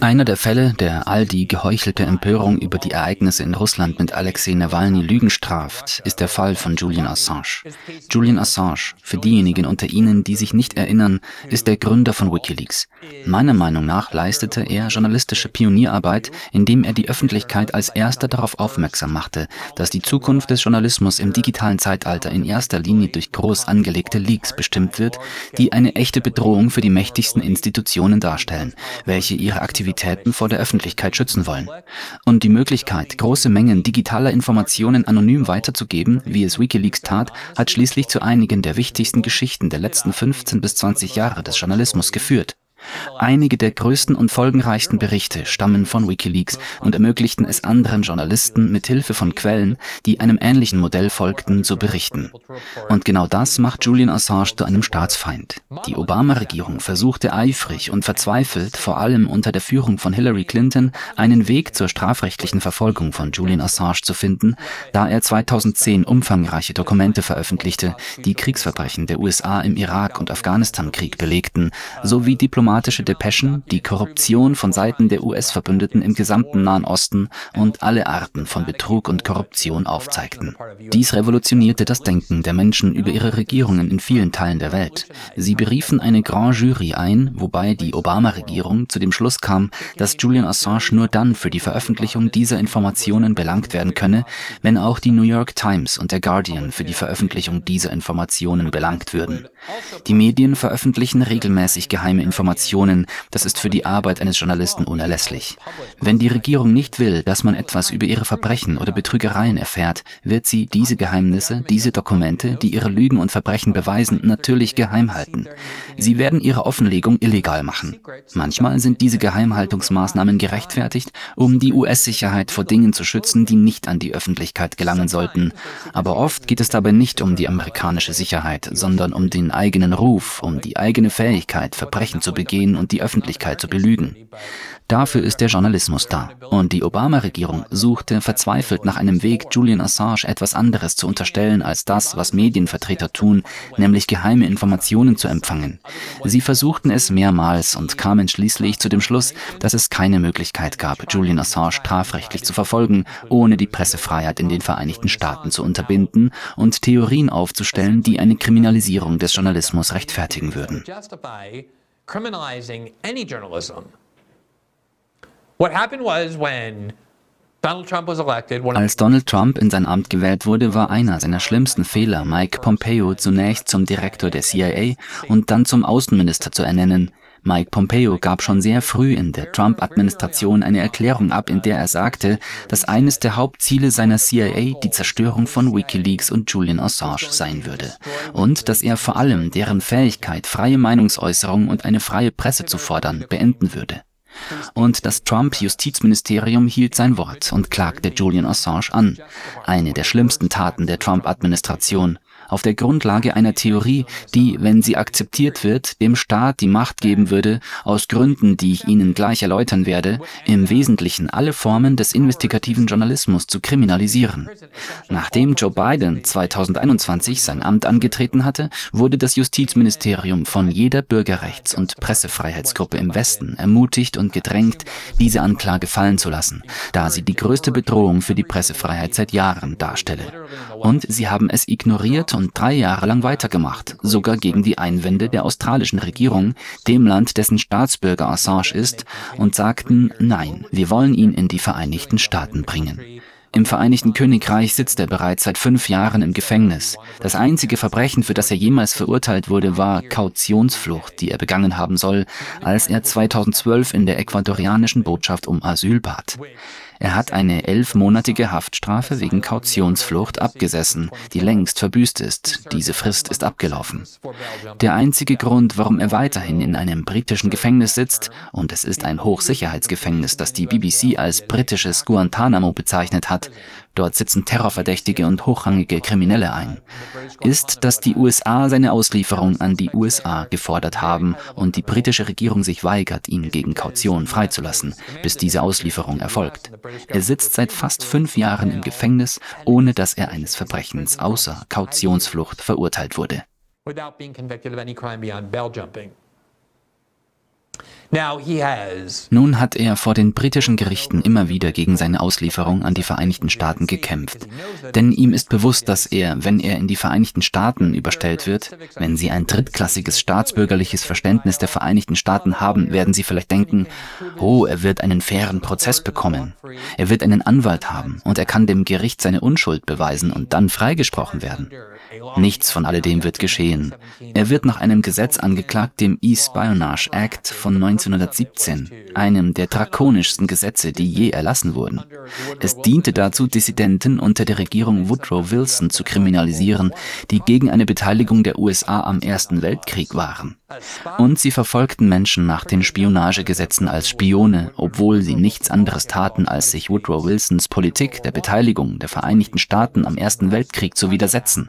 Einer der Fälle, der all die geheuchelte Empörung über die Ereignisse in Russland mit Alexei Nawalny Lügen straft, ist der Fall von Julian Assange. Julian Assange, für diejenigen unter Ihnen, die sich nicht erinnern, ist der Gründer von Wikileaks. Meiner Meinung nach leistete er journalistische Pionierarbeit, indem er die Öffentlichkeit als erster darauf aufmerksam machte, dass die Zukunft des Journalismus im digitalen Zeitalter in erster Linie durch groß angelegte Leaks bestimmt wird, die eine echte Bedrohung für die mächtigsten Institutionen darstellen darstellen, welche ihre Aktivitäten vor der Öffentlichkeit schützen wollen. Und die Möglichkeit, große Mengen digitaler Informationen anonym weiterzugeben, wie es Wikileaks tat, hat schließlich zu einigen der wichtigsten Geschichten der letzten 15 bis 20 Jahre des Journalismus geführt. Einige der größten und folgenreichsten Berichte stammen von Wikileaks und ermöglichten es anderen Journalisten mit Hilfe von Quellen, die einem ähnlichen Modell folgten, zu berichten. Und genau das macht Julian Assange zu einem Staatsfeind. Die Obama-Regierung versuchte eifrig und verzweifelt, vor allem unter der Führung von Hillary Clinton, einen Weg zur strafrechtlichen Verfolgung von Julian Assange zu finden, da er 2010 umfangreiche Dokumente veröffentlichte, die Kriegsverbrechen der USA im Irak- und Afghanistan-Krieg belegten, sowie diplomatische diplomatische Depeschen die Korruption von Seiten der US-Verbündeten im gesamten Nahen Osten und alle Arten von Betrug und Korruption aufzeigten. Dies revolutionierte das Denken der Menschen über ihre Regierungen in vielen Teilen der Welt. Sie beriefen eine Grand Jury ein, wobei die Obama-Regierung zu dem Schluss kam, dass Julian Assange nur dann für die Veröffentlichung dieser Informationen belangt werden könne, wenn auch die New York Times und der Guardian für die Veröffentlichung dieser Informationen belangt würden. Die Medien veröffentlichen regelmäßig geheime Informationen Informationen, das ist für die Arbeit eines Journalisten unerlässlich. Wenn die Regierung nicht will, dass man etwas über ihre Verbrechen oder Betrügereien erfährt, wird sie diese Geheimnisse, diese Dokumente, die ihre Lügen und Verbrechen beweisen, natürlich geheim halten. Sie werden ihre Offenlegung illegal machen. Manchmal sind diese Geheimhaltungsmaßnahmen gerechtfertigt, um die US-Sicherheit vor Dingen zu schützen, die nicht an die Öffentlichkeit gelangen sollten. Aber oft geht es dabei nicht um die amerikanische Sicherheit, sondern um den eigenen Ruf, um die eigene Fähigkeit, Verbrechen zu begehen gehen und die Öffentlichkeit zu belügen. Dafür ist der Journalismus da. Und die Obama-Regierung suchte verzweifelt nach einem Weg, Julian Assange etwas anderes zu unterstellen als das, was Medienvertreter tun, nämlich geheime Informationen zu empfangen. Sie versuchten es mehrmals und kamen schließlich zu dem Schluss, dass es keine Möglichkeit gab, Julian Assange strafrechtlich zu verfolgen, ohne die Pressefreiheit in den Vereinigten Staaten zu unterbinden und Theorien aufzustellen, die eine Kriminalisierung des Journalismus rechtfertigen würden criminalizing any journalism. What happened was when als Donald Trump in sein Amt gewählt wurde, war einer seiner schlimmsten Fehler, Mike Pompeo zunächst zum Direktor der CIA und dann zum Außenminister zu ernennen. Mike Pompeo gab schon sehr früh in der Trump-Administration eine Erklärung ab, in der er sagte, dass eines der Hauptziele seiner CIA die Zerstörung von Wikileaks und Julian Assange sein würde. Und dass er vor allem deren Fähigkeit, freie Meinungsäußerung und eine freie Presse zu fordern, beenden würde. Und das Trump-Justizministerium hielt sein Wort und klagte Julian Assange an. Eine der schlimmsten Taten der Trump-Administration auf der Grundlage einer Theorie, die, wenn sie akzeptiert wird, dem Staat die Macht geben würde, aus Gründen, die ich Ihnen gleich erläutern werde, im Wesentlichen alle Formen des investigativen Journalismus zu kriminalisieren. Nachdem Joe Biden 2021 sein Amt angetreten hatte, wurde das Justizministerium von jeder Bürgerrechts- und Pressefreiheitsgruppe im Westen ermutigt und gedrängt, diese Anklage fallen zu lassen, da sie die größte Bedrohung für die Pressefreiheit seit Jahren darstelle. Und sie haben es ignoriert und drei Jahre lang weitergemacht, sogar gegen die Einwände der australischen Regierung, dem Land, dessen Staatsbürger Assange ist, und sagten, nein, wir wollen ihn in die Vereinigten Staaten bringen. Im Vereinigten Königreich sitzt er bereits seit fünf Jahren im Gefängnis. Das einzige Verbrechen, für das er jemals verurteilt wurde, war Kautionsflucht, die er begangen haben soll, als er 2012 in der ecuadorianischen Botschaft um Asyl bat. Er hat eine elfmonatige Haftstrafe wegen Kautionsflucht abgesessen, die längst verbüßt ist. Diese Frist ist abgelaufen. Der einzige Grund, warum er weiterhin in einem britischen Gefängnis sitzt, und es ist ein Hochsicherheitsgefängnis, das die BBC als britisches Guantanamo bezeichnet hat, dort sitzen Terrorverdächtige und hochrangige Kriminelle ein, ist, dass die USA seine Auslieferung an die USA gefordert haben und die britische Regierung sich weigert, ihn gegen Kaution freizulassen, bis diese Auslieferung erfolgt. Er sitzt seit fast fünf Jahren im Gefängnis, ohne dass er eines Verbrechens außer Kautionsflucht verurteilt wurde. Nun hat er vor den britischen Gerichten immer wieder gegen seine Auslieferung an die Vereinigten Staaten gekämpft. Denn ihm ist bewusst, dass er, wenn er in die Vereinigten Staaten überstellt wird, wenn sie ein drittklassiges staatsbürgerliches Verständnis der Vereinigten Staaten haben, werden sie vielleicht denken, oh, er wird einen fairen Prozess bekommen. Er wird einen Anwalt haben und er kann dem Gericht seine Unschuld beweisen und dann freigesprochen werden. Nichts von alledem wird geschehen. Er wird nach einem Gesetz angeklagt, dem E-Spionage Act von 1917, einem der drakonischsten Gesetze, die je erlassen wurden. Es diente dazu, Dissidenten unter der Regierung Woodrow Wilson zu kriminalisieren, die gegen eine Beteiligung der USA am Ersten Weltkrieg waren. Und sie verfolgten Menschen nach den Spionagegesetzen als Spione, obwohl sie nichts anderes taten, als sich Woodrow Wilsons Politik der Beteiligung der Vereinigten Staaten am Ersten Weltkrieg zu widersetzen.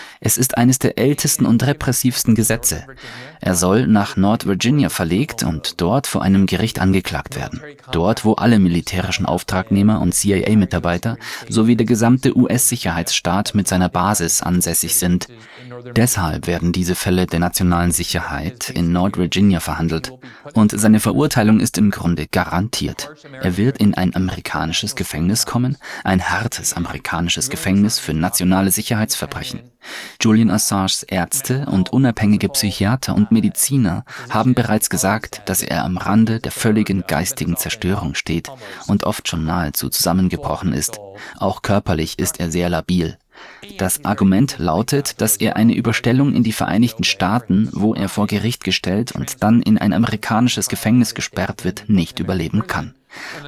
Es ist eines der ältesten und repressivsten Gesetze. Er soll nach Nord-Virginia verlegt und dort vor einem Gericht angeklagt werden. Dort, wo alle militärischen Auftragnehmer und CIA-Mitarbeiter sowie der gesamte US-Sicherheitsstaat mit seiner Basis ansässig sind. Deshalb werden diese Fälle der nationalen Sicherheit in Nord-Virginia verhandelt. Und seine Verurteilung ist im Grunde garantiert. Er wird in ein amerikanisches Gefängnis kommen, ein hartes amerikanisches Gefängnis für nationale Sicherheitsverbrechen. Julian Assanges Ärzte und unabhängige Psychiater und Mediziner haben bereits gesagt, dass er am Rande der völligen geistigen Zerstörung steht und oft schon nahezu zusammengebrochen ist. Auch körperlich ist er sehr labil. Das Argument lautet, dass er eine Überstellung in die Vereinigten Staaten, wo er vor Gericht gestellt und dann in ein amerikanisches Gefängnis gesperrt wird, nicht überleben kann.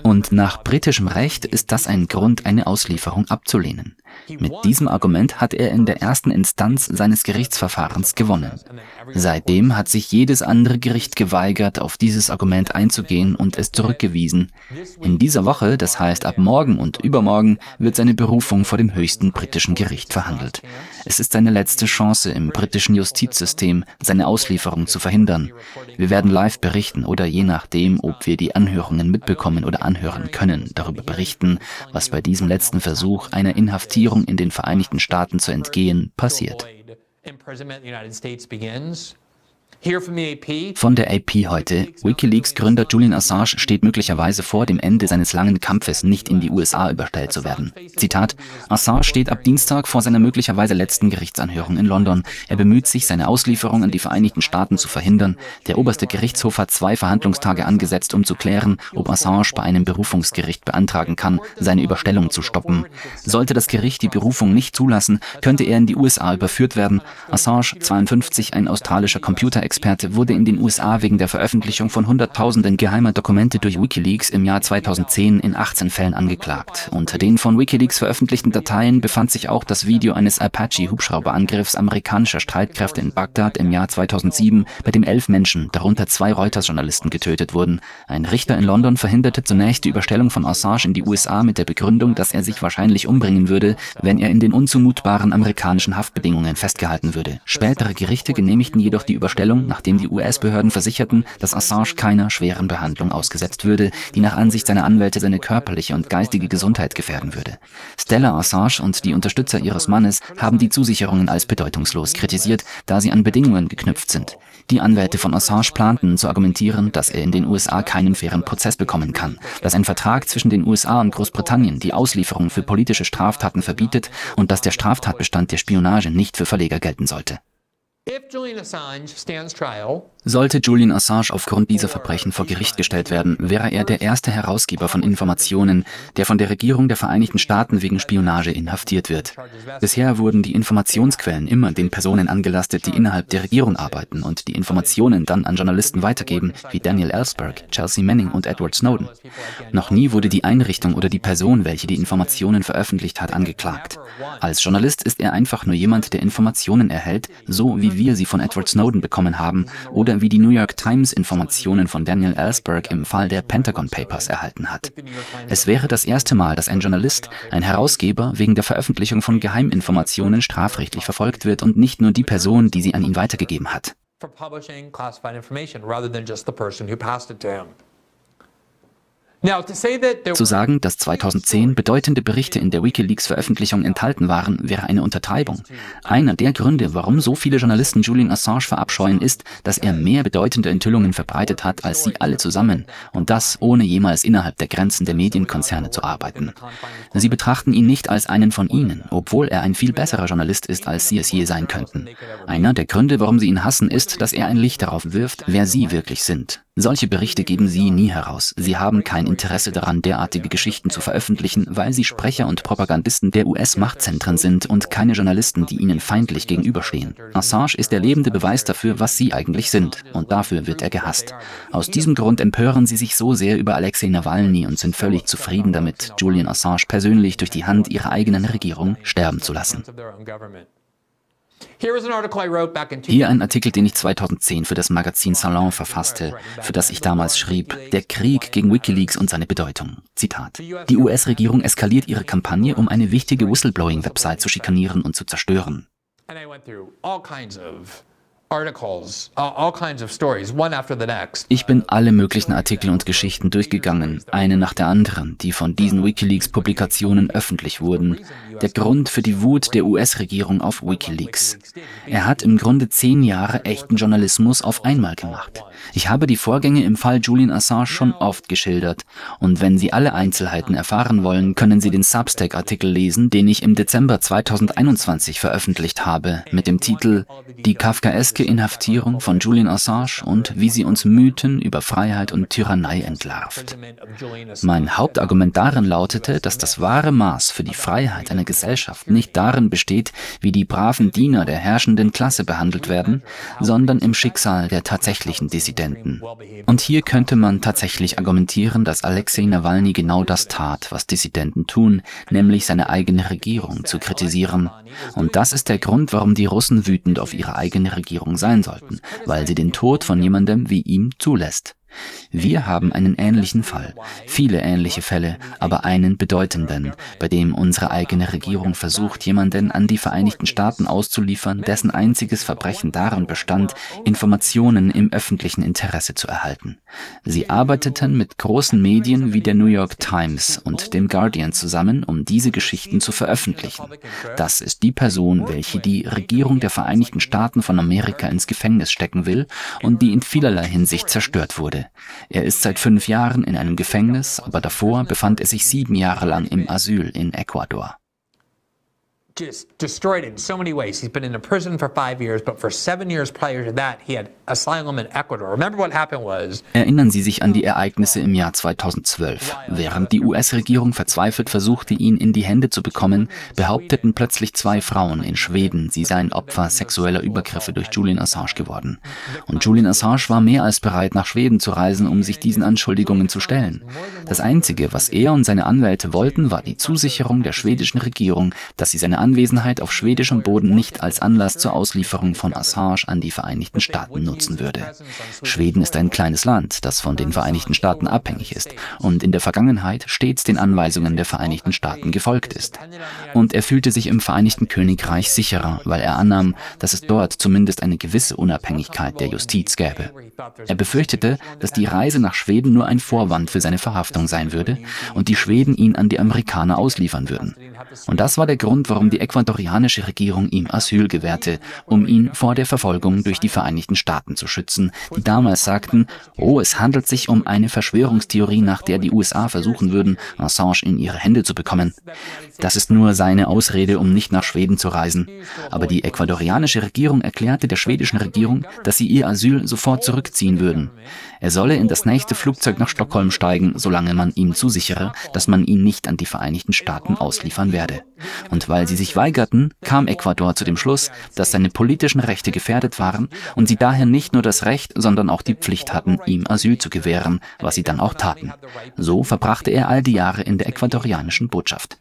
Und nach britischem Recht ist das ein Grund, eine Auslieferung abzulehnen. Mit diesem Argument hat er in der ersten Instanz seines Gerichtsverfahrens gewonnen. Seitdem hat sich jedes andere Gericht geweigert, auf dieses Argument einzugehen und es zurückgewiesen. In dieser Woche, das heißt ab morgen und übermorgen, wird seine Berufung vor dem höchsten britischen Gericht verhandelt. Es ist seine letzte Chance im britischen Justizsystem, seine Auslieferung zu verhindern. Wir werden live berichten oder je nachdem, ob wir die Anhörungen mitbekommen oder anhören können, darüber berichten, was bei diesem letzten Versuch einer Inhaftierung in den Vereinigten Staaten zu entgehen passiert. Von der AP heute. Wikileaks-Gründer Julian Assange steht möglicherweise vor dem Ende seines langen Kampfes, nicht in die USA überstellt zu werden. Zitat: Assange steht ab Dienstag vor seiner möglicherweise letzten Gerichtsanhörung in London. Er bemüht sich, seine Auslieferung an die Vereinigten Staaten zu verhindern. Der oberste Gerichtshof hat zwei Verhandlungstage angesetzt, um zu klären, ob Assange bei einem Berufungsgericht beantragen kann, seine Überstellung zu stoppen. Sollte das Gericht die Berufung nicht zulassen, könnte er in die USA überführt werden. Assange, 52, ein australischer Computer Experte wurde in den USA wegen der Veröffentlichung von Hunderttausenden geheimer Dokumente durch Wikileaks im Jahr 2010 in 18 Fällen angeklagt. Unter den von Wikileaks veröffentlichten Dateien befand sich auch das Video eines Apache-Hubschrauberangriffs amerikanischer Streitkräfte in Bagdad im Jahr 2007, bei dem elf Menschen, darunter zwei Reuters-Journalisten, getötet wurden. Ein Richter in London verhinderte zunächst die Überstellung von Assange in die USA mit der Begründung, dass er sich wahrscheinlich umbringen würde, wenn er in den unzumutbaren amerikanischen Haftbedingungen festgehalten würde. Spätere Gerichte genehmigten jedoch die Überstellung nachdem die US-Behörden versicherten, dass Assange keiner schweren Behandlung ausgesetzt würde, die nach Ansicht seiner Anwälte seine körperliche und geistige Gesundheit gefährden würde. Stella Assange und die Unterstützer ihres Mannes haben die Zusicherungen als bedeutungslos kritisiert, da sie an Bedingungen geknüpft sind. Die Anwälte von Assange planten zu argumentieren, dass er in den USA keinen fairen Prozess bekommen kann, dass ein Vertrag zwischen den USA und Großbritannien die Auslieferung für politische Straftaten verbietet und dass der Straftatbestand der Spionage nicht für Verleger gelten sollte. If Julian Assange stands trial, Sollte Julian Assange aufgrund dieser Verbrechen vor Gericht gestellt werden, wäre er der erste Herausgeber von Informationen, der von der Regierung der Vereinigten Staaten wegen Spionage inhaftiert wird. Bisher wurden die Informationsquellen immer den Personen angelastet, die innerhalb der Regierung arbeiten und die Informationen dann an Journalisten weitergeben, wie Daniel Ellsberg, Chelsea Manning und Edward Snowden. Noch nie wurde die Einrichtung oder die Person, welche die Informationen veröffentlicht hat, angeklagt. Als Journalist ist er einfach nur jemand, der Informationen erhält, so wie wir sie von Edward Snowden bekommen haben oder wie die New York Times Informationen von Daniel Ellsberg im Fall der Pentagon Papers erhalten hat. Es wäre das erste Mal, dass ein Journalist, ein Herausgeber wegen der Veröffentlichung von Geheiminformationen strafrechtlich verfolgt wird und nicht nur die Person, die sie an ihn weitergegeben hat. Zu sagen, dass 2010 bedeutende Berichte in der Wikileaks-Veröffentlichung enthalten waren, wäre eine Untertreibung. Einer der Gründe, warum so viele Journalisten Julian Assange verabscheuen, ist, dass er mehr bedeutende Enthüllungen verbreitet hat als sie alle zusammen. Und das ohne jemals innerhalb der Grenzen der Medienkonzerne zu arbeiten. Sie betrachten ihn nicht als einen von ihnen, obwohl er ein viel besserer Journalist ist, als sie es je sein könnten. Einer der Gründe, warum sie ihn hassen, ist, dass er ein Licht darauf wirft, wer sie wirklich sind. Solche Berichte geben sie nie heraus. Sie haben kein Interesse daran, derartige Geschichten zu veröffentlichen, weil sie Sprecher und Propagandisten der US-Machtzentren sind und keine Journalisten, die ihnen feindlich gegenüberstehen. Assange ist der lebende Beweis dafür, was sie eigentlich sind, und dafür wird er gehasst. Aus diesem Grund empören sie sich so sehr über Alexei Nawalny und sind völlig zufrieden damit, Julian Assange persönlich durch die Hand ihrer eigenen Regierung sterben zu lassen. Hier ein Artikel, den ich 2010 für das Magazin Salon verfasste, für das ich damals schrieb, Der Krieg gegen Wikileaks und seine Bedeutung. Zitat. Die US-Regierung eskaliert ihre Kampagne, um eine wichtige Whistleblowing-Website zu schikanieren und zu zerstören. Ich bin alle möglichen Artikel und Geschichten durchgegangen, eine nach der anderen, die von diesen Wikileaks-Publikationen öffentlich wurden. Der Grund für die Wut der US-Regierung auf Wikileaks. Er hat im Grunde zehn Jahre echten Journalismus auf einmal gemacht. Ich habe die Vorgänge im Fall Julian Assange schon oft geschildert. Und wenn Sie alle Einzelheiten erfahren wollen, können Sie den Substack-Artikel lesen, den ich im Dezember 2021 veröffentlicht habe, mit dem Titel Die kafkaeske Inhaftierung von Julian Assange und wie sie uns Mythen über Freiheit und Tyrannei entlarvt. Mein Hauptargument darin lautete, dass das wahre Maß für die Freiheit einer Gesellschaft nicht darin besteht, wie die braven Diener der herrschenden Klasse behandelt werden, sondern im Schicksal der tatsächlichen Dissidenten. Dissidenten. Und hier könnte man tatsächlich argumentieren, dass Alexei Nawalny genau das tat, was Dissidenten tun, nämlich seine eigene Regierung zu kritisieren. Und das ist der Grund, warum die Russen wütend auf ihre eigene Regierung sein sollten, weil sie den Tod von jemandem wie ihm zulässt. Wir haben einen ähnlichen Fall, viele ähnliche Fälle, aber einen bedeutenden, bei dem unsere eigene Regierung versucht, jemanden an die Vereinigten Staaten auszuliefern, dessen einziges Verbrechen darin bestand, Informationen im öffentlichen Interesse zu erhalten. Sie arbeiteten mit großen Medien wie der New York Times und dem Guardian zusammen, um diese Geschichten zu veröffentlichen. Das ist die Person, welche die Regierung der Vereinigten Staaten von Amerika ins Gefängnis stecken will und die in vielerlei Hinsicht zerstört wurde. Er ist seit fünf Jahren in einem Gefängnis, aber davor befand er sich sieben Jahre lang im Asyl in Ecuador just destroyed in so many ways. He's been in prison for five years, but for seven years prior to that, he had asylum in Ecuador. Remember what happened was. Erinnern Sie sich an die Ereignisse im Jahr 2012. Während die US-Regierung verzweifelt versuchte, ihn in die Hände zu bekommen, behaupteten plötzlich zwei Frauen in Schweden, sie seien Opfer sexueller Übergriffe durch Julian Assange geworden. Und Julian Assange war mehr als bereit, nach Schweden zu reisen, um sich diesen Anschuldigungen zu stellen. Das Einzige, was er und seine Anwälte wollten, war die Zusicherung der schwedischen Regierung, dass sie seine Anwesenheit auf schwedischem Boden nicht als Anlass zur Auslieferung von Assange an die Vereinigten Staaten nutzen würde. Schweden ist ein kleines Land, das von den Vereinigten Staaten abhängig ist und in der Vergangenheit stets den Anweisungen der Vereinigten Staaten gefolgt ist. Und er fühlte sich im Vereinigten Königreich sicherer, weil er annahm, dass es dort zumindest eine gewisse Unabhängigkeit der Justiz gäbe. Er befürchtete, dass die Reise nach Schweden nur ein Vorwand für seine Verhaftung sein würde und die Schweden ihn an die Amerikaner ausliefern würden. Und das war der Grund, warum die ecuadorianische Regierung ihm Asyl gewährte, um ihn vor der Verfolgung durch die Vereinigten Staaten zu schützen, die damals sagten, oh, es handelt sich um eine Verschwörungstheorie, nach der die USA versuchen würden, Assange in ihre Hände zu bekommen. Das ist nur seine Ausrede, um nicht nach Schweden zu reisen. Aber die ecuadorianische Regierung erklärte der schwedischen Regierung, dass sie ihr Asyl sofort zurückziehen würden. Er solle in das nächste Flugzeug nach Stockholm steigen, solange man ihm zusichere, dass man ihn nicht an die Vereinigten Staaten ausliefern werde. Und weil sie sich weigerten, kam Ecuador zu dem Schluss, dass seine politischen Rechte gefährdet waren und sie daher nicht nur das Recht, sondern auch die Pflicht hatten, ihm Asyl zu gewähren, was sie dann auch taten. So verbrachte er all die Jahre in der ecuadorianischen Botschaft.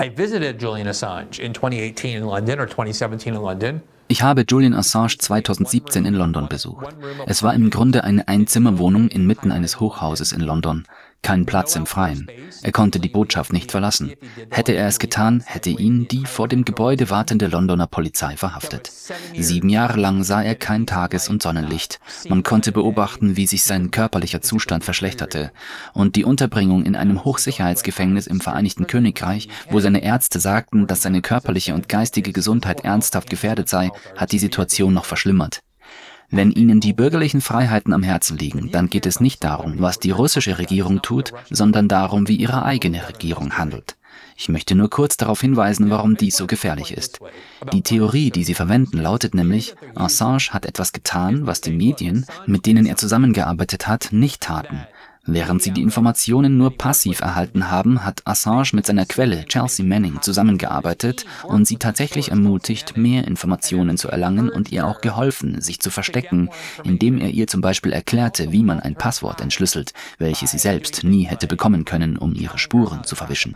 I visited Julian Assange in 2018 in London or 2017 in London. Ich habe Julian Assange 2017 in London besucht. Es war im Grunde eine Einzimmerwohnung inmitten eines Hochhauses in London. Keinen Platz im Freien. Er konnte die Botschaft nicht verlassen. Hätte er es getan, hätte ihn die vor dem Gebäude wartende Londoner Polizei verhaftet. Sieben Jahre lang sah er kein Tages- und Sonnenlicht. Man konnte beobachten, wie sich sein körperlicher Zustand verschlechterte. Und die Unterbringung in einem Hochsicherheitsgefängnis im Vereinigten Königreich, wo seine Ärzte sagten, dass seine körperliche und geistige Gesundheit ernsthaft gefährdet sei, hat die Situation noch verschlimmert. Wenn Ihnen die bürgerlichen Freiheiten am Herzen liegen, dann geht es nicht darum, was die russische Regierung tut, sondern darum, wie Ihre eigene Regierung handelt. Ich möchte nur kurz darauf hinweisen, warum dies so gefährlich ist. Die Theorie, die Sie verwenden, lautet nämlich, Assange hat etwas getan, was die Medien, mit denen er zusammengearbeitet hat, nicht taten. Während sie die Informationen nur passiv erhalten haben, hat Assange mit seiner Quelle Chelsea Manning zusammengearbeitet und sie tatsächlich ermutigt, mehr Informationen zu erlangen und ihr auch geholfen, sich zu verstecken, indem er ihr zum Beispiel erklärte, wie man ein Passwort entschlüsselt, welches sie selbst nie hätte bekommen können, um ihre Spuren zu verwischen.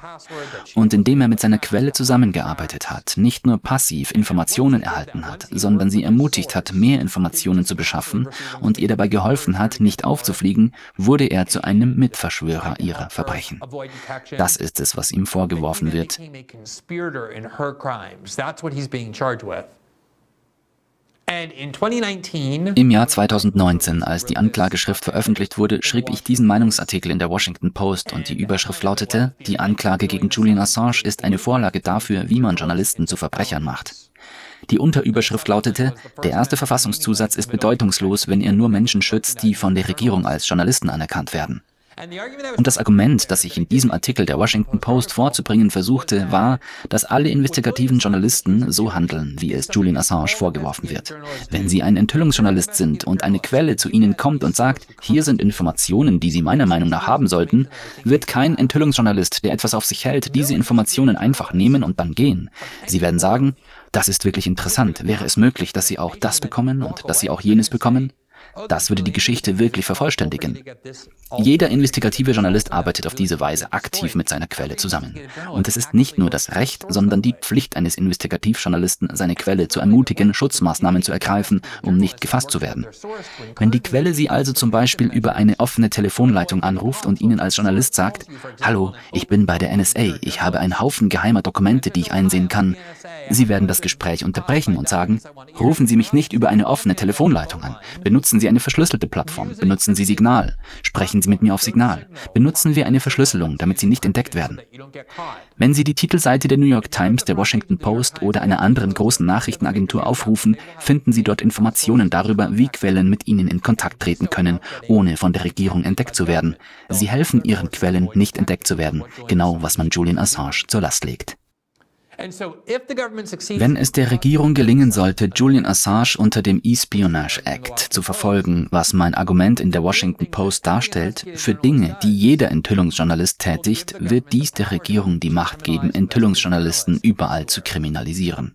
Und indem er mit seiner Quelle zusammengearbeitet hat, nicht nur passiv Informationen erhalten hat, sondern sie ermutigt hat, mehr Informationen zu beschaffen und ihr dabei geholfen hat, nicht aufzufliegen, wurde er zu einem Mitverschwörer ihrer Verbrechen. Das ist es, was ihm vorgeworfen wird. Im Jahr 2019, als die Anklageschrift veröffentlicht wurde, schrieb ich diesen Meinungsartikel in der Washington Post und die Überschrift lautete, die Anklage gegen Julian Assange ist eine Vorlage dafür, wie man Journalisten zu Verbrechern macht. Die Unterüberschrift lautete, der erste Verfassungszusatz ist bedeutungslos, wenn er nur Menschen schützt, die von der Regierung als Journalisten anerkannt werden. Und das Argument, das ich in diesem Artikel der Washington Post vorzubringen versuchte, war, dass alle investigativen Journalisten so handeln, wie es Julian Assange vorgeworfen wird. Wenn sie ein Enthüllungsjournalist sind und eine Quelle zu ihnen kommt und sagt, hier sind Informationen, die sie meiner Meinung nach haben sollten, wird kein Enthüllungsjournalist, der etwas auf sich hält, diese Informationen einfach nehmen und dann gehen. Sie werden sagen, das ist wirklich interessant. Wäre es möglich, dass Sie auch das bekommen und dass Sie auch jenes bekommen? Das würde die Geschichte wirklich vervollständigen. Jeder investigative Journalist arbeitet auf diese Weise aktiv mit seiner Quelle zusammen. Und es ist nicht nur das Recht, sondern die Pflicht eines Investigativjournalisten, seine Quelle zu ermutigen, Schutzmaßnahmen zu ergreifen, um nicht gefasst zu werden. Wenn die Quelle Sie also zum Beispiel über eine offene Telefonleitung anruft und Ihnen als Journalist sagt, Hallo, ich bin bei der NSA, ich habe einen Haufen geheimer Dokumente, die ich einsehen kann, Sie werden das Gespräch unterbrechen und sagen, rufen Sie mich nicht über eine offene Telefonleitung an, benutzen Sie eine verschlüsselte Plattform, benutzen Sie Signal, sprechen Sie mit mir auf Signal, benutzen wir eine Verschlüsselung, damit Sie nicht entdeckt werden. Wenn Sie die Titelseite der New York Times, der Washington Post oder einer anderen großen Nachrichtenagentur aufrufen, finden Sie dort Informationen darüber, wie Quellen mit Ihnen in Kontakt treten können, ohne von der Regierung entdeckt zu werden. Sie helfen Ihren Quellen, nicht entdeckt zu werden, genau was man Julian Assange zur Last legt. Wenn es der Regierung gelingen sollte, Julian Assange unter dem Espionage Act zu verfolgen, was mein Argument in der Washington Post darstellt, für Dinge, die jeder Enthüllungsjournalist tätigt, wird dies der Regierung die Macht geben, Enthüllungsjournalisten überall zu kriminalisieren.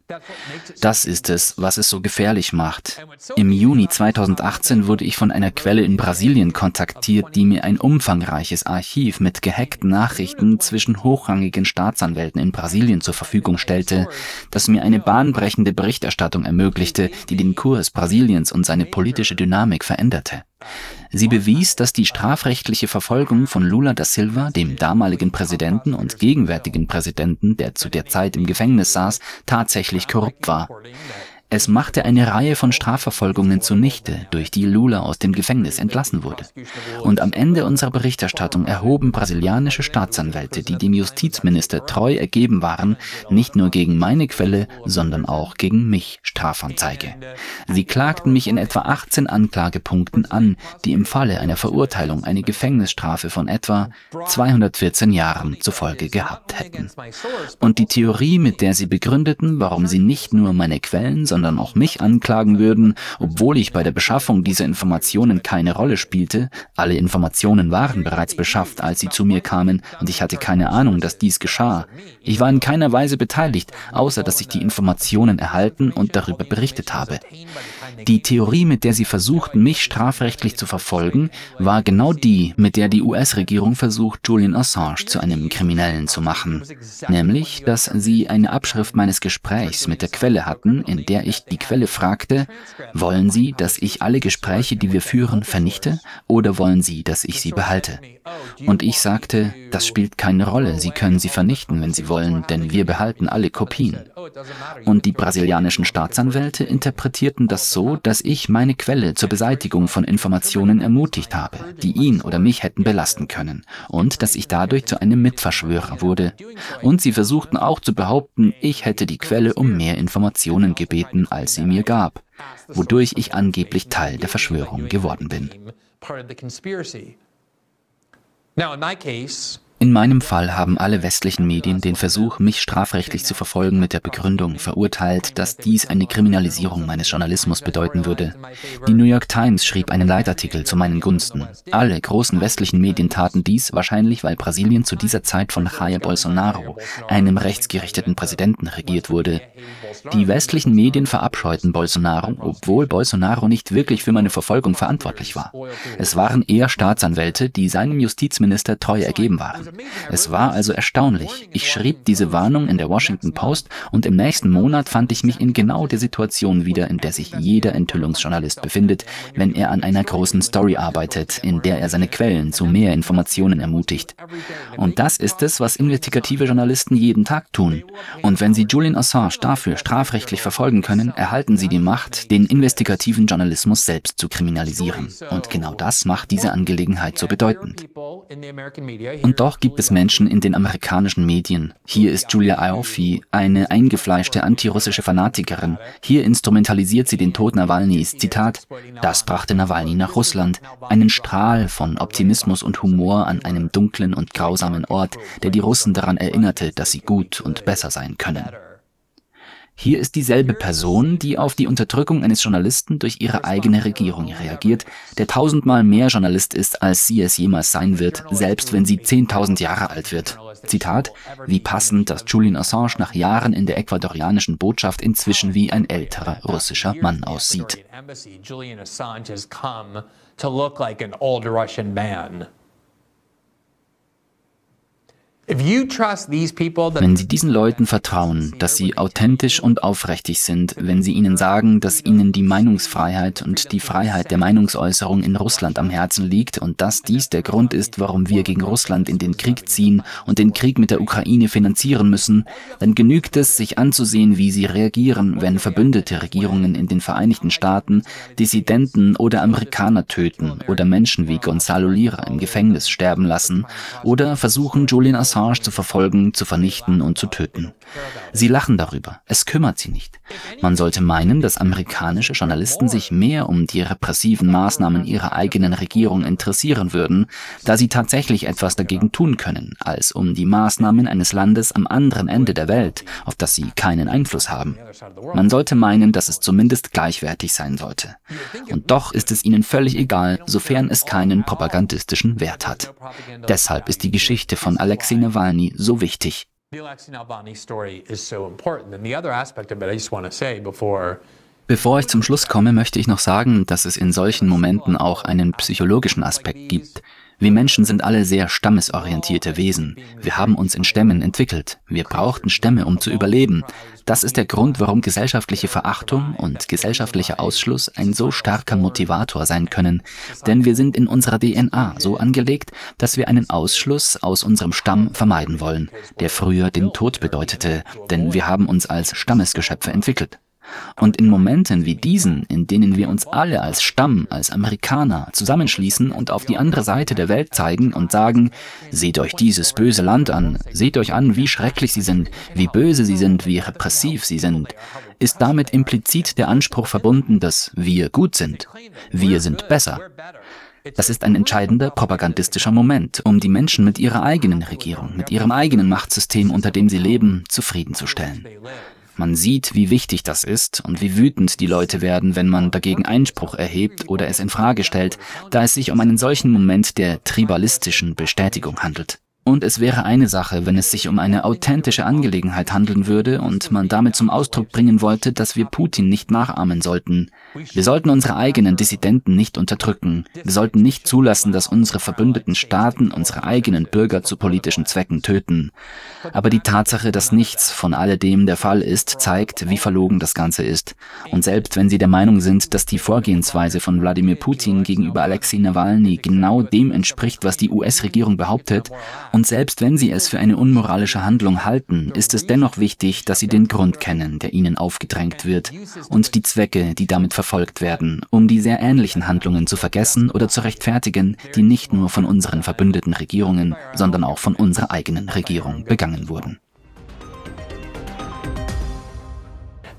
Das ist es, was es so gefährlich macht. Im Juni 2018 wurde ich von einer Quelle in Brasilien kontaktiert, die mir ein umfangreiches Archiv mit gehackten Nachrichten zwischen hochrangigen Staatsanwälten in Brasilien zur Verfügung Verfügung stellte, das mir eine bahnbrechende Berichterstattung ermöglichte, die den Kurs Brasiliens und seine politische Dynamik veränderte. Sie bewies, dass die strafrechtliche Verfolgung von Lula da Silva, dem damaligen Präsidenten und gegenwärtigen Präsidenten, der zu der Zeit im Gefängnis saß, tatsächlich korrupt war. Es machte eine Reihe von Strafverfolgungen zunichte, durch die Lula aus dem Gefängnis entlassen wurde. Und am Ende unserer Berichterstattung erhoben brasilianische Staatsanwälte, die dem Justizminister treu ergeben waren, nicht nur gegen meine Quelle, sondern auch gegen mich Strafanzeige. Sie klagten mich in etwa 18 Anklagepunkten an, die im Falle einer Verurteilung eine Gefängnisstrafe von etwa 214 Jahren zur Folge gehabt hätten. Und die Theorie, mit der sie begründeten, warum sie nicht nur meine Quellen, sondern sondern auch mich anklagen würden, obwohl ich bei der Beschaffung dieser Informationen keine Rolle spielte. Alle Informationen waren bereits beschafft, als sie zu mir kamen, und ich hatte keine Ahnung, dass dies geschah. Ich war in keiner Weise beteiligt, außer dass ich die Informationen erhalten und darüber berichtet habe. Die Theorie, mit der sie versuchten, mich strafrechtlich zu verfolgen, war genau die, mit der die US-Regierung versucht, Julian Assange zu einem Kriminellen zu machen. Nämlich, dass sie eine Abschrift meines Gesprächs mit der Quelle hatten, in der ich die Quelle fragte, wollen Sie, dass ich alle Gespräche, die wir führen, vernichte, oder wollen Sie, dass ich sie behalte? Und ich sagte, das spielt keine Rolle, Sie können sie vernichten, wenn Sie wollen, denn wir behalten alle Kopien. Und die brasilianischen Staatsanwälte interpretierten das so, dass ich meine Quelle zur Beseitigung von Informationen ermutigt habe, die ihn oder mich hätten belasten können, und dass ich dadurch zu einem Mitverschwörer wurde. Und sie versuchten auch zu behaupten, ich hätte die Quelle um mehr Informationen gebeten, als sie mir gab, wodurch ich angeblich Teil der Verschwörung geworden bin. Now in my case, in meinem Fall haben alle westlichen Medien den Versuch, mich strafrechtlich zu verfolgen, mit der Begründung verurteilt, dass dies eine Kriminalisierung meines Journalismus bedeuten würde. Die New York Times schrieb einen Leitartikel zu meinen Gunsten. Alle großen westlichen Medien taten dies, wahrscheinlich weil Brasilien zu dieser Zeit von Jair Bolsonaro, einem rechtsgerichteten Präsidenten, regiert wurde. Die westlichen Medien verabscheuten Bolsonaro, obwohl Bolsonaro nicht wirklich für meine Verfolgung verantwortlich war. Es waren eher Staatsanwälte, die seinem Justizminister treu ergeben waren. Es war also erstaunlich. Ich schrieb diese Warnung in der Washington Post und im nächsten Monat fand ich mich in genau der Situation wieder, in der sich jeder Enthüllungsjournalist befindet, wenn er an einer großen Story arbeitet, in der er seine Quellen zu mehr Informationen ermutigt. Und das ist es, was investigative Journalisten jeden Tag tun. Und wenn sie Julian Assange dafür strafrechtlich verfolgen können, erhalten sie die Macht, den investigativen Journalismus selbst zu kriminalisieren. Und genau das macht diese Angelegenheit so bedeutend. Und doch gibt es Menschen in den amerikanischen Medien. Hier ist Julia Ioffe, eine eingefleischte antirussische Fanatikerin. Hier instrumentalisiert sie den Tod Nawalnys. Zitat, das brachte Nawalny nach Russland. Einen Strahl von Optimismus und Humor an einem dunklen und grausamen Ort, der die Russen daran erinnerte, dass sie gut und besser sein können. Hier ist dieselbe Person, die auf die Unterdrückung eines Journalisten durch ihre eigene Regierung reagiert, der tausendmal mehr Journalist ist, als sie es jemals sein wird, selbst wenn sie zehntausend Jahre alt wird. Zitat, wie passend, dass Julian Assange nach Jahren in der ecuadorianischen Botschaft inzwischen wie ein älterer russischer Mann aussieht. Wenn Sie diesen Leuten vertrauen, dass sie authentisch und aufrichtig sind, wenn Sie ihnen sagen, dass Ihnen die Meinungsfreiheit und die Freiheit der Meinungsäußerung in Russland am Herzen liegt und dass dies der Grund ist, warum wir gegen Russland in den Krieg ziehen und den Krieg mit der Ukraine finanzieren müssen, dann genügt es, sich anzusehen, wie sie reagieren, wenn verbündete Regierungen in den Vereinigten Staaten Dissidenten oder Amerikaner töten oder Menschen wie Gonzalo Lira im Gefängnis sterben lassen oder versuchen, Julian Assange Assange zu verfolgen, zu vernichten und zu töten. Sie lachen darüber. Es kümmert sie nicht. Man sollte meinen, dass amerikanische Journalisten sich mehr um die repressiven Maßnahmen ihrer eigenen Regierung interessieren würden, da sie tatsächlich etwas dagegen tun können, als um die Maßnahmen eines Landes am anderen Ende der Welt, auf das sie keinen Einfluss haben. Man sollte meinen, dass es zumindest gleichwertig sein sollte. Und doch ist es ihnen völlig egal, sofern es keinen propagandistischen Wert hat. Deshalb ist die Geschichte von Alexei Nawalny so wichtig. Bevor ich zum Schluss komme, möchte ich noch sagen, dass es in solchen Momenten auch einen psychologischen Aspekt gibt. Wir Menschen sind alle sehr stammesorientierte Wesen. Wir haben uns in Stämmen entwickelt. Wir brauchten Stämme, um zu überleben. Das ist der Grund, warum gesellschaftliche Verachtung und gesellschaftlicher Ausschluss ein so starker Motivator sein können. Denn wir sind in unserer DNA so angelegt, dass wir einen Ausschluss aus unserem Stamm vermeiden wollen, der früher den Tod bedeutete, denn wir haben uns als Stammesgeschöpfe entwickelt. Und in Momenten wie diesen, in denen wir uns alle als Stamm, als Amerikaner zusammenschließen und auf die andere Seite der Welt zeigen und sagen, seht euch dieses böse Land an, seht euch an, wie schrecklich sie sind, wie böse sie sind, wie repressiv sie sind, ist damit implizit der Anspruch verbunden, dass wir gut sind. Wir sind besser. Das ist ein entscheidender propagandistischer Moment, um die Menschen mit ihrer eigenen Regierung, mit ihrem eigenen Machtsystem, unter dem sie leben, zufriedenzustellen. Man sieht, wie wichtig das ist und wie wütend die Leute werden, wenn man dagegen Einspruch erhebt oder es in Frage stellt, da es sich um einen solchen Moment der tribalistischen Bestätigung handelt. Und es wäre eine Sache, wenn es sich um eine authentische Angelegenheit handeln würde und man damit zum Ausdruck bringen wollte, dass wir Putin nicht nachahmen sollten. Wir sollten unsere eigenen Dissidenten nicht unterdrücken. Wir sollten nicht zulassen, dass unsere verbündeten Staaten unsere eigenen Bürger zu politischen Zwecken töten. Aber die Tatsache, dass nichts von alledem der Fall ist, zeigt, wie verlogen das Ganze ist. Und selbst wenn Sie der Meinung sind, dass die Vorgehensweise von Wladimir Putin gegenüber Alexei Nawalny genau dem entspricht, was die US-Regierung behauptet, und selbst wenn Sie es für eine unmoralische Handlung halten, ist es dennoch wichtig, dass Sie den Grund kennen, der Ihnen aufgedrängt wird, und die Zwecke, die damit verfolgt werden, um die sehr ähnlichen Handlungen zu vergessen oder zu rechtfertigen, die nicht nur von unseren verbündeten Regierungen, sondern auch von unserer eigenen Regierung begangen wurden.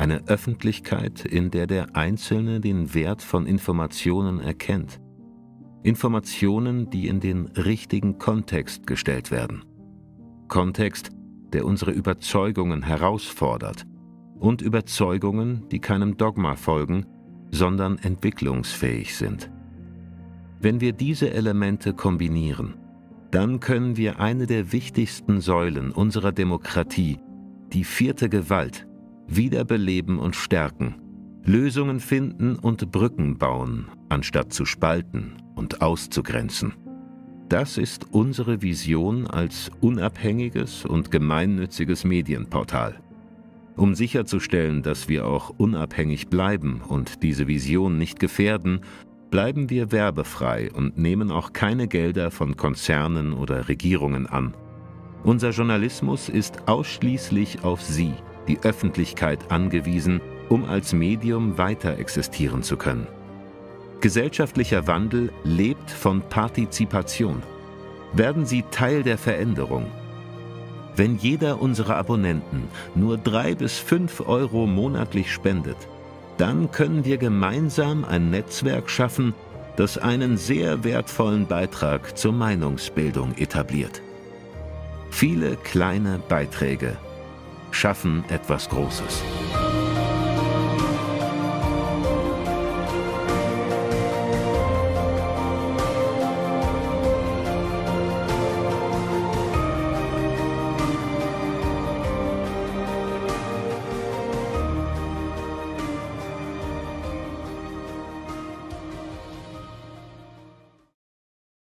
Eine Öffentlichkeit, in der der Einzelne den Wert von Informationen erkennt. Informationen, die in den richtigen Kontext gestellt werden. Kontext, der unsere Überzeugungen herausfordert und Überzeugungen, die keinem Dogma folgen, sondern entwicklungsfähig sind. Wenn wir diese Elemente kombinieren, dann können wir eine der wichtigsten Säulen unserer Demokratie, die vierte Gewalt, wiederbeleben und stärken, Lösungen finden und Brücken bauen, anstatt zu spalten und auszugrenzen. Das ist unsere Vision als unabhängiges und gemeinnütziges Medienportal. Um sicherzustellen, dass wir auch unabhängig bleiben und diese Vision nicht gefährden, bleiben wir werbefrei und nehmen auch keine Gelder von Konzernen oder Regierungen an. Unser Journalismus ist ausschließlich auf Sie – die Öffentlichkeit angewiesen, um als Medium weiter existieren zu können. Gesellschaftlicher Wandel lebt von Partizipation. Werden Sie Teil der Veränderung. Wenn jeder unserer Abonnenten nur drei bis fünf Euro monatlich spendet, dann können wir gemeinsam ein Netzwerk schaffen, das einen sehr wertvollen Beitrag zur Meinungsbildung etabliert. Viele kleine Beiträge schaffen etwas Großes.